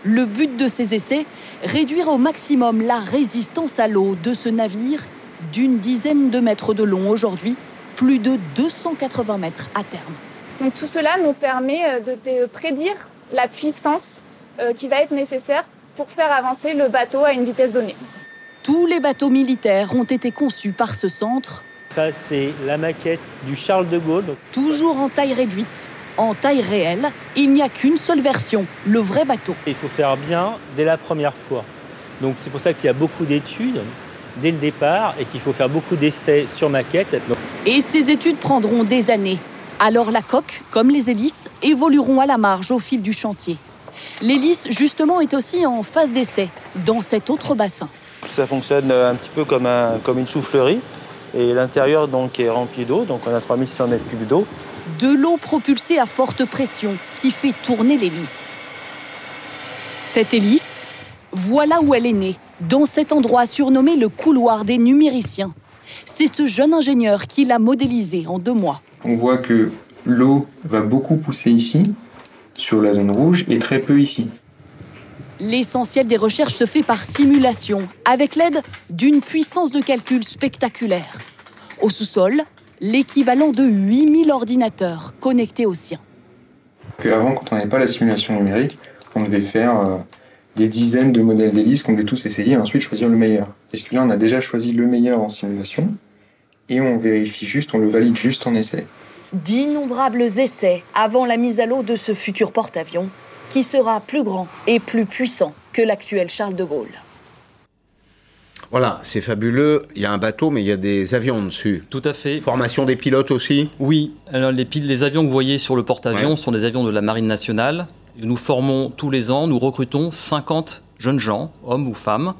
Le but de ces essais, réduire au maximum la résistance à l'eau de ce navire d'une dizaine de mètres de long aujourd'hui, plus de 280 mètres à terme. Donc tout cela nous permet euh, de, prédire la puissance euh, qui va être nécessaire pour faire avancer le bateau à une vitesse donnée. Tous les bateaux militaires ont été conçus par ce centre. Ça, c'est la maquette du Charles de Gaulle. Toujours en taille réduite. En taille réelle, il n'y a qu'une seule version, le vrai bateau. Il faut faire bien dès la première fois. Donc c'est pour ça qu'il y a beaucoup d'études dès le départ et qu'il faut faire beaucoup d'essais sur maquette. Et ces études prendront des années. Alors la coque, comme les hélices, évolueront à la marge au fil du chantier. L'hélice, justement, est aussi en phase d'essai dans cet autre bassin. Ça fonctionne un petit peu comme, un, comme une soufflerie. Et l'intérieur donc est rempli d'eau, donc on a 3600 mètres cubes d'eau. De l'eau propulsée à forte pression qui fait tourner l'hélice. Cette hélice, voilà où elle est née, dans cet endroit surnommé le couloir des numériciens. C'est ce jeune ingénieur qui l'a modélisé en deux mois. On voit que l'eau va beaucoup pousser ici, sur la zone rouge, et très peu ici. L'essentiel des recherches se fait par simulation, avec l'aide d'une puissance de calcul spectaculaire. Au sous-sol, l'équivalent de 8000 ordinateurs connectés au sien. Avant, quand on n'avait pas la simulation numérique, on devait faire euh, des dizaines de modèles d'hélice qu'on devait tous essayer et ensuite choisir le meilleur. Parce que là, on a déjà choisi le meilleur en simulation? Et on vérifie juste, on le valide juste en essai. D'innombrables essais avant la mise à l'eau de ce futur porte-avions qui sera plus grand et plus puissant que l'actuel Charles de Gaulle. Voilà, c'est fabuleux. Il y a un bateau, mais il y a des avions dessus. Tout à fait. Formation des pilotes aussi Oui. Alors, les, les avions que vous voyez sur le porte-avions sont des avions de la Marine nationale. Nous formons tous les ans, nous recrutons 50 jeunes gens, hommes ou femmes,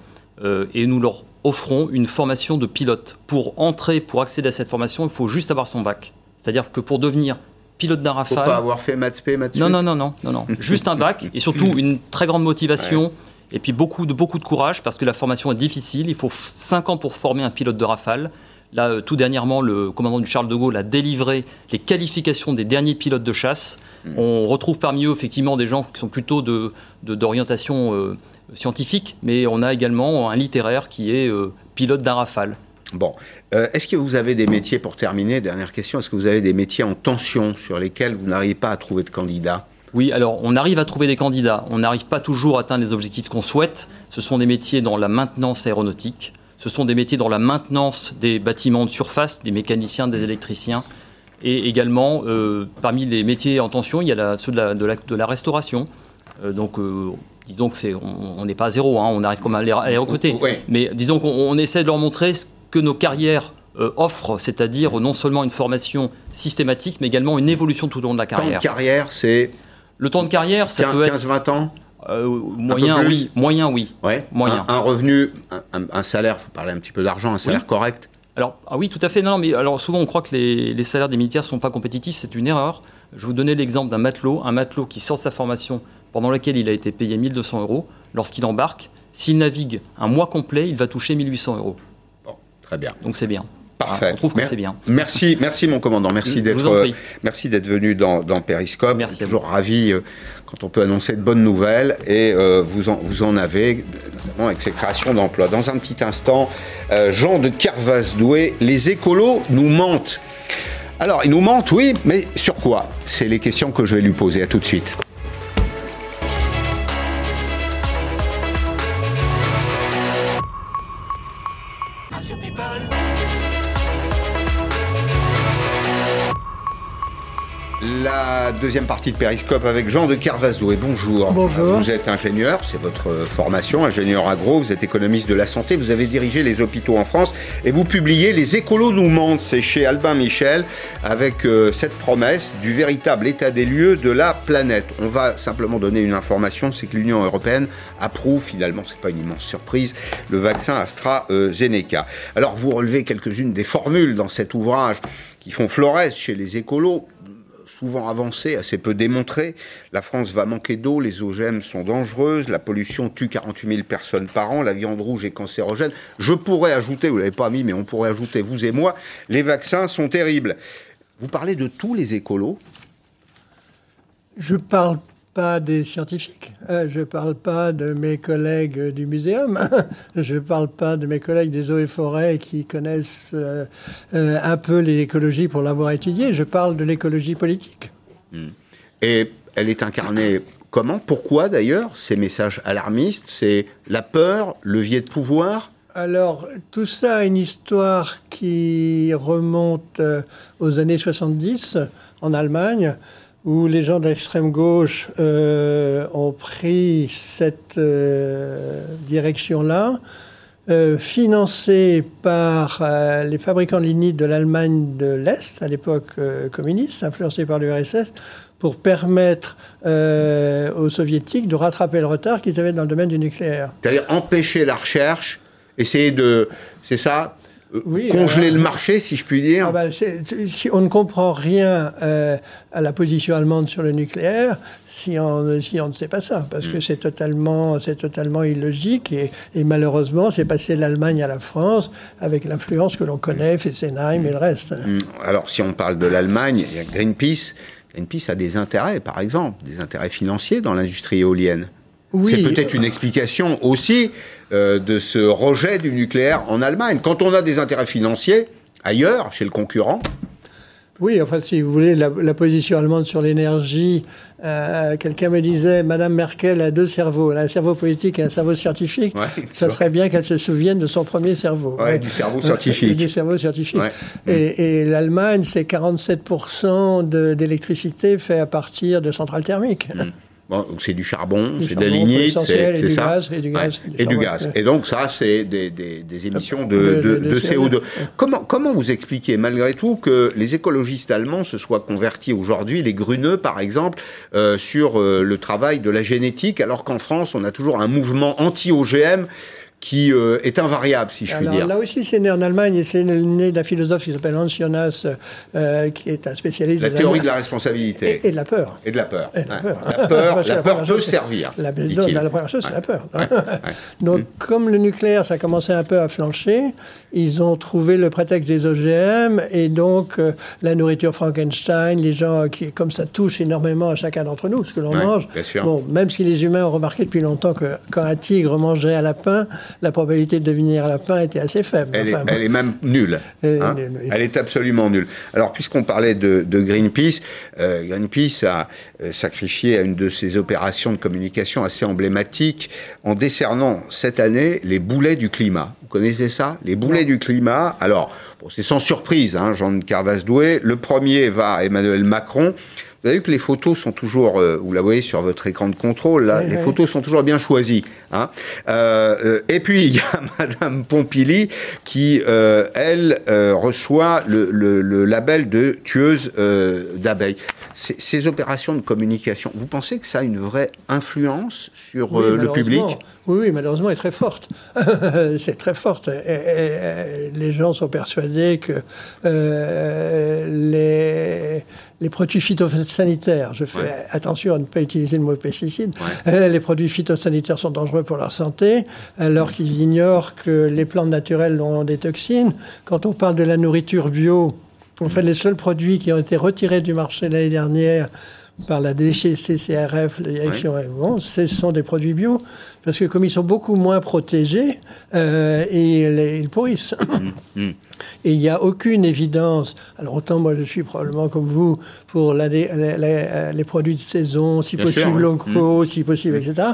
euh, et nous leur offrons une formation de pilote. Pour entrer, pour accéder à cette formation, il faut juste avoir son bac. C'est-à-dire que pour devenir pilote d'un Rafale. Faut pas avoir fait maths P, maths Non, non, non, non, non, non. Juste un bac et surtout une très grande motivation. Et puis beaucoup de, beaucoup de courage parce que la formation est difficile. Il faut 5 ans pour former un pilote de Rafale. Là, euh, tout dernièrement, le commandant du Charles de Gaulle a délivré les qualifications des derniers pilotes de chasse. Hmm. On retrouve parmi eux effectivement des gens qui sont plutôt d'orientation de, d'orientation euh, scientifique, mais on a également un littéraire qui est euh, pilote d'un Rafale. Bon, est-ce que vous avez des métiers, pour terminer, dernière question, est-ce que vous avez des métiers en tension sur lesquels vous n'arrivez pas à trouver de candidats? Oui, alors on arrive à trouver des candidats. On n'arrive pas toujours à atteindre les objectifs qu'on souhaite. Ce sont des métiers dans la maintenance aéronautique. Ce sont des métiers dans la maintenance des bâtiments de surface, des mécaniciens, des électriciens. Et également, euh, parmi les métiers en tension, il y a ceux de la, de la, restauration. Euh, donc, euh, disons que c'est, on n'est pas à zéro, hein, on arrive comme à les, à les recruter. Mais disons qu'on essaie de leur montrer ce que nos carrières offrent, c'est-à-dire non seulement une formation systématique, mais également une évolution tout au long de la carrière. Temps de carrière, c'est le temps de carrière, ça 15, peut être 15-20 ans? Euh, moyen, oui. Moyen, oui. Ouais. Moyen. Un, revenu, un, salaire, il faut parler un petit peu d'argent, un salaire correct alors, ah oui, tout à fait. Non, mais alors souvent on croit que les, salaires des militaires ne sont pas compétitifs. C'est une erreur. Je vous donner l'exemple d'un matelot. Un matelot qui sort de sa formation pendant laquelle il a été payé 1200 euros. Lorsqu'il embarque, s'il navigue un mois complet, il va toucher 1800 euros. Bon, très bien. Donc c'est bien. Parfait. on trouve que c'est bien. Merci, merci mon commandant. Merci d'être, euh, merci d'être venu dans, dans Periscope. Merci. Toujours ravi euh, quand on peut annoncer de bonnes nouvelles et euh, vous en vous en avez notamment avec ces créations d'emplois. Dans un petit instant, Jean de Carvas-Doué, les écolos nous mentent. Alors, ils nous mentent, oui, mais sur quoi? C'est les questions que je vais lui poser. À tout de suite. La deuxième partie de Périscope avec Jean de Carvasdo. Et bonjour. Bonjour. Vous êtes ingénieur, c'est votre formation, ingénieur agro, vous êtes économiste de la santé, vous avez dirigé les hôpitaux en France et vous publiez Les écolos nous mentent, c'est chez Albin Michel, avec euh, cette promesse du véritable état des lieux de la planète. On va simplement donner une information, c'est que l'Union européenne approuve finalement, c'est pas une immense surprise, le vaccin AstraZeneca. Alors vous relevez quelques-unes des formules dans cet ouvrage qui font florès chez les écolos souvent avancé, assez peu démontré. La France va manquer d'eau, les OGM sont dangereuses, la pollution tue 48 000 personnes par an, la viande rouge est cancérogène. Je pourrais ajouter, vous l'avez pas mis, mais on pourrait ajouter, vous et moi, les vaccins sont terribles. Vous parlez de tous les écolos Je parle pas des scientifiques, euh, je ne parle pas de mes collègues du muséum, je ne parle pas de mes collègues des eaux et forêts qui connaissent euh, euh, un peu l'écologie pour l'avoir étudiée, je parle de l'écologie politique. Hmm. Et elle est incarnée Comment? Pourquoi d'ailleurs ces messages alarmistes? C'est la peur, levier de pouvoir? Alors, tout ça a une histoire qui remonte aux années 70 en Allemagne, où les gens de l'extrême gauche euh, ont pris cette euh, direction-là, financée par les fabricants de de l'Allemagne de l'Est, à l'époque communiste, influencés par l'URSS, pour permettre aux soviétiques de rattraper le retard qu'ils avaient dans le domaine du nucléaire. C'est-à-dire empêcher la recherche essayer de, c'est ça, euh, congeler le marché, si je puis dire. Ah ben, si on ne comprend rien euh, à la position allemande sur le nucléaire, si on, si on ne sait pas ça, parce que mm. c'est totalement, c'est totalement illogique et, et malheureusement, c'est passé de l'Allemagne à la France avec l'influence que l'on connaît, Fessenheim et le reste. Mm. Alors, si on parle de l'Allemagne, il y a Greenpeace. Greenpeace a des intérêts, par exemple, des intérêts financiers dans l'industrie éolienne. C'est peut-être une explication aussi euh, de ce rejet du nucléaire en Allemagne. Quand on a des intérêts financiers ailleurs, chez le concurrent, oui, enfin, si vous voulez, la, position allemande sur l'énergie, euh, quelqu'un me disait, Madame Merkel a deux cerveaux, elle a un cerveau politique et un cerveau scientifique. ça serait bien qu'elle se souvienne de son premier cerveau. Ouais, du cerveau scientifique. du cerveau scientifique. Et, l'Allemagne, c'est 47% d'électricité fait à partir de centrales thermiques. Mm. Bon, c'est du charbon, c'est de la lignite, c'est ça. et du gaz. Et, du, gaz. Et donc ça, c'est des, des, des, émissions de, de, de, CO2. Comment, comment vous expliquez malgré tout que les écologistes allemands se soient convertis aujourd'hui, les gruneux par exemple, euh, sur euh, le travail de la génétique, alors qu'en France, on a toujours un mouvement anti-OGM qui euh, est invariable, si je puis dire. Là aussi, c'est né en Allemagne et c'est né d'un philosophe qui s'appelle Hans Jonas, euh, qui est un spécialiste la de la théorie de la responsabilité. Et, de la peur. Et de la peur. la, peur. la peur, peut servir. La, la, première chose, c'est la peur. Donc, comme le nucléaire, ça a commencé un peu à flancher, ils ont trouvé le prétexte des OGM et donc euh, la nourriture Frankenstein, les gens qui, comme ça touche énormément à chacun d'entre nous, ce que l'on mange. Bon, même si les humains ont remarqué depuis longtemps que quand un tigre mangeait un lapin, la probabilité de devenir un lapin était assez faible. Elle, est, même nulle. Hein. Elle est absolument nulle. Alors, puisqu'on parlait de, Greenpeace, euh, Greenpeace a euh, sacrifié à une de ses opérations de communication assez emblématiques en décernant cette année les boulets du climat. Vous connaissez ça? Les boulets du climat. Alors, c'est sans surprise, hein, Jean Carvas-Doué. Le premier va à Emmanuel Macron. Vous avez vu que les photos sont toujours, euh, vous la voyez sur votre écran de contrôle, là, les photos sont toujours bien choisies. Hein. Euh, euh, et puis, il y a Madame Pompili qui, elle, reçoit le, label de tueuse d'abeilles. Ces opérations de communication, vous pensez que ça a une vraie influence sur le public? Oui, oui, malheureusement, est très forte. C'est très forte. les gens sont persuadés que les les produits phytosanitaires, je fais attention à ne pas utiliser le mot pesticide, euh, les produits phytosanitaires sont dangereux pour leur santé, alors qu'ils ignorent que les plantes naturelles ont des toxines. Quand on parle de la nourriture bio, en fait, les seuls produits qui ont été retirés du marché l'année dernière par la DGCCRF, la direction bon, ce sont des produits bio, parce que comme ils sont beaucoup moins protégés, euh, et ils pourrissent. Mmh, mmh. Et il n'y a aucune évidence. Alors autant moi je suis probablement comme vous pour les, produits de saison, si possible locaux, mm. si possible, etc.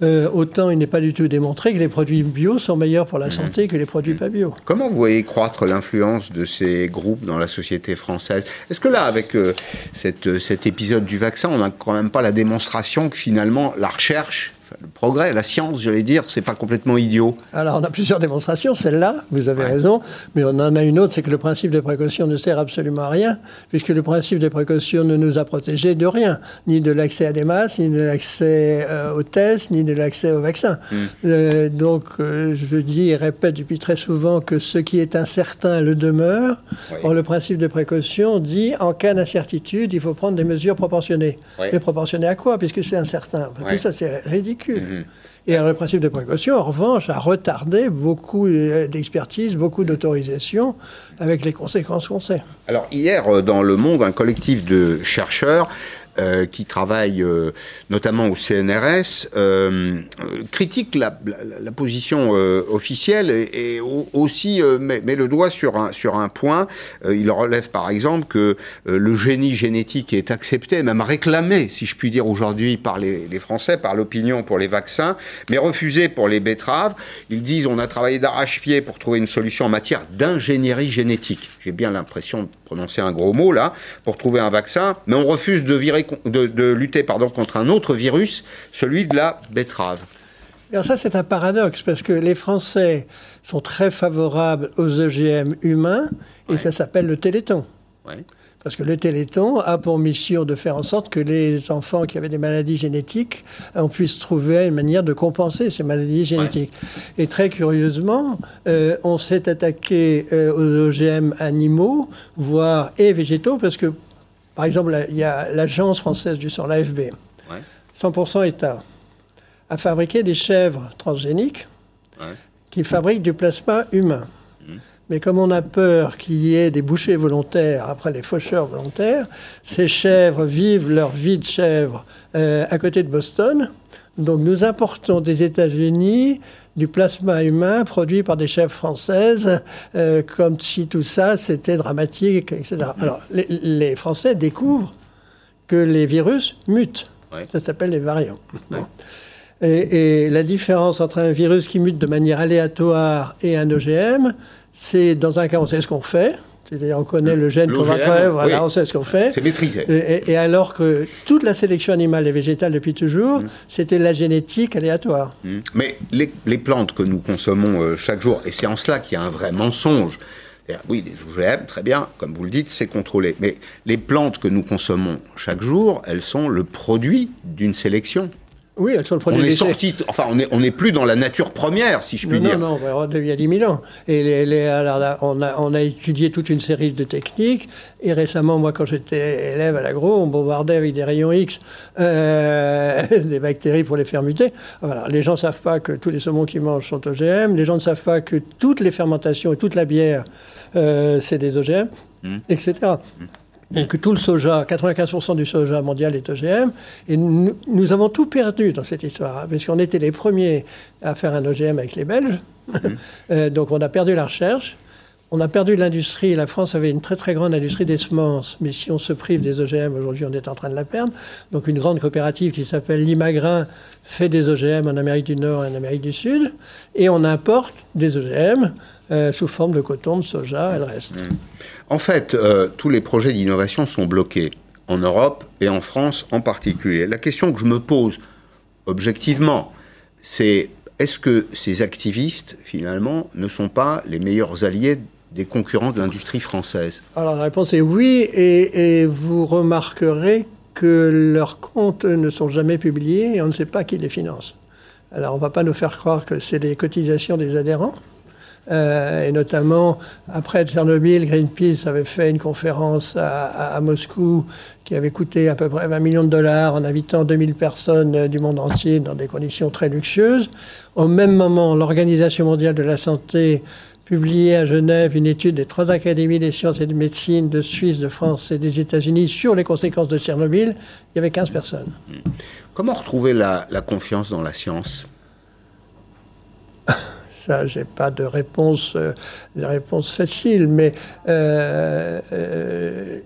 Euh, autant il n'est pas du tout démontré que les produits bio sont meilleurs pour la mm. santé que les produits pas bio. Comment vous voyez croître l'influence de ces groupes dans la société française? Est-ce que là, avec euh, cette, cet épisode du vaccin, on n'a quand même pas la démonstration que finalement la recherche progrès, la science, j'allais dire, c'est pas complètement idiot. Alors, on a plusieurs démonstrations. Celle-là, vous avez raison, mais on en a une autre, c'est que le principe de précaution ne sert absolument à rien, puisque le principe de précaution ne nous a protégés de rien, ni de l'accès à des masses, ni de l'accès euh, aux tests, ni de l'accès aux vaccins. Hmm. Euh, donc, euh, je dis et répète depuis très souvent que ce qui est incertain le demeure. Or, le principe de précaution dit, en cas d'incertitude, il faut prendre des mesures proportionnées. Mais proportionnées à quoi, puisque c'est incertain Tout ça, c'est ridicule. Et le principe de précaution, en revanche, a retardé beaucoup d'expertise, beaucoup d'autorisation, avec les conséquences qu'on sait. Alors hier, euh, dans Le Monde, un collectif de chercheurs euh, qui travaille euh, notamment au CNRS, euh, critique la, position officielle et, aussi met, met, le doigt sur un, sur un point. il relève par exemple que le génie génétique est accepté, même réclamé, si je puis dire aujourd'hui, par les, les Français, par l'opinion pour les vaccins, mais refusé pour les betteraves. Ils disent on a travaillé d'arrache-pied pour trouver une solution en matière d'ingénierie génétique. J'ai bien l'impression de prononcer un gros mot là, pour trouver un vaccin, mais on refuse de, virer, de, lutter pardon, contre un autre virus, celui de la betterave. Alors ça, c'est un paradoxe, parce que les Français sont très favorables aux OGM humains, et ça s'appelle le téléthon. Parce que le Téléthon a pour mission de faire en sorte que les enfants qui avaient des maladies génétiques, on puisse trouver une manière de compenser ces maladies génétiques. Et très curieusement, euh, on s'est attaqué euh, aux OGM animaux, voire et végétaux, parce que, par exemple, il y a l'Agence française du sang, l'AFB, 100% État, a fabriqué des chèvres transgéniques qui fabriquent du plasma humain. Mais comme on a peur qu'il y ait des bouchers volontaires après les faucheurs volontaires, ces chèvres vivent leur vie de chèvre euh, à côté de Boston. Donc nous importons des États-Unis du plasma humain produit par des chèvres françaises, euh, comme si tout ça c'était dramatique, etc. Alors les, Français découvrent que les virus mutent. Ça s'appelle les variants. Et, et, la différence entre un virus qui mute de manière aléatoire et un OGM, c'est dans un cas, on sait ce qu'on fait. C'est-à-dire, on connaît le gène qu'on va faire, voilà, on sait ce qu'on fait. C'est maîtrisé. Et, alors que toute la sélection animale et végétale depuis toujours, mm. c'était la génétique aléatoire. Mm. Mais les, les, plantes que nous consommons euh, chaque jour, et c'est en cela qu'il y a un vrai mensonge. Oui, les OGM, très bien, comme vous le dites, c'est contrôlé. Mais les plantes que nous consommons chaque jour, elles sont le produit d'une sélection. Oui, elles sont le produit. On est sorti, enfin, on n'est on est plus dans la nature première, si je puis dire. Non, non, il y a 10 000 ans. Et les, alors, on, a, on a étudié toute une série de techniques. Et récemment, moi, quand j'étais élève à l'agro, on bombardait avec des rayons X euh, des bactéries pour les faire muter. Voilà. Les gens ne savent pas que tous les saumons qu'ils mangent sont OGM. Les gens ne savent pas que toutes les fermentations et toute la bière, euh, c'est des OGM, mmh. etc et que tout le soja, 95% du soja mondial est OGM. Et nous, avons tout perdu dans cette histoire, hein, parce qu'on était les premiers à faire un OGM avec les Belges. Mhm. Euh, donc on a perdu la recherche. On a perdu l'industrie. La France avait une très très grande industrie des semences. Mais si on se prive des OGM, aujourd'hui on est en train de la perdre. Donc une grande coopérative qui s'appelle Limagrin fait des OGM en Amérique du Nord et en Amérique du Sud. Et on importe des OGM euh, sous forme de coton, de soja et le reste. Mhm. En fait, euh, tous les projets d'innovation sont bloqués, en Europe et en France en particulier. La question que je me pose objectivement, c'est est-ce que ces activistes, finalement, ne sont pas les meilleurs alliés des concurrents de l'industrie française Alors la réponse est oui, et, vous remarquerez que leurs comptes ne sont jamais publiés et on ne sait pas qui les finance. Alors on ne va pas nous faire croire que c'est les cotisations des adhérents, euh, et notamment, après Tchernobyl, Greenpeace avait fait une conférence à, Moscou qui avait coûté à peu près 20 millions de dollars en invitant 2000 personnes du monde entier dans des conditions très luxueuses. Au même moment, l'Organisation mondiale de la santé publiait à Genève une étude des trois académies des sciences et de médecine de Suisse, de France et des États-Unis sur les conséquences de Tchernobyl. Il y avait 15 personnes. Comment retrouver la confiance dans la science? Ça, j'ai pas de réponse, euh, de réponse facile, mais euh, euh,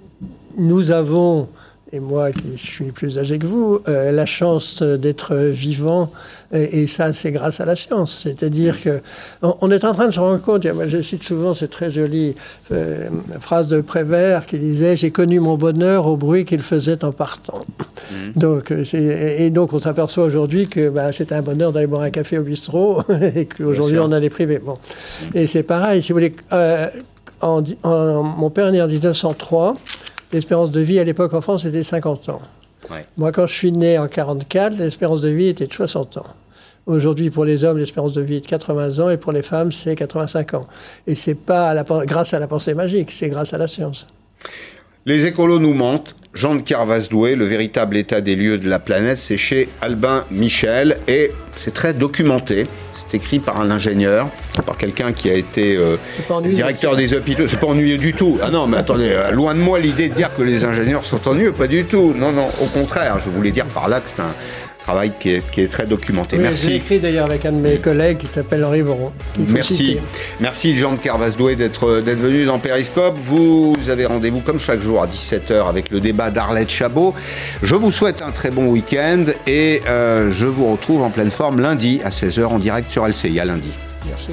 nous avons et moi qui suis plus âgé que vous, euh, la chance d'être vivant, et, ça c'est grâce à la science. C'est-à-dire que on, est en train de se rendre compte, moi je cite souvent cette très jolie euh, phrase de Prévert qui disait « j'ai connu mon bonheur au bruit qu'il faisait en partant mmh. Donc, euh, et donc on s'aperçoit aujourd'hui que bah, c'est un bonheur d'aller boire un café au bistrot, et qu'aujourd'hui on a des privés. Bon. Mmh. Et c'est pareil, si vous voulez, en, mon père est né en 1903, l'espérance de vie à l'époque en France était 50 ans. Moi, quand je suis né en 44, l'espérance de vie était de 60 ans. Aujourd'hui, pour les hommes, l'espérance de vie est de 80 ans et pour les femmes, c'est 85 ans. Et c'est pas grâce à la pensée magique, c'est grâce à la science. Les écolos nous mentent, Jean de Carvasdoué, le véritable état des lieux de la planète, c'est chez Albin Michel et c'est très documenté. C'est écrit par un ingénieur, par quelqu'un qui a été euh, directeur des hôpitaux. C'est pas ennuyeux du tout. Ah non, mais attendez, euh, loin de moi l'idée de dire que les ingénieurs sont ennuyeux, pas du tout. Non, non, au contraire. Je voulais dire par là que c'est un, travail qui est, très documenté. Merci. J'ai écrit d'ailleurs avec un de mes collègues qui s'appelle Henri Boron. Merci. Merci Jean de Carvasdoué d'être venu dans Périscope. Vous avez rendez-vous comme chaque jour à 17h avec le débat d'Arlette Chabot. Je vous souhaite un très bon week-end et euh, je vous retrouve en pleine forme lundi à 16h en direct sur LCI. À lundi. Merci.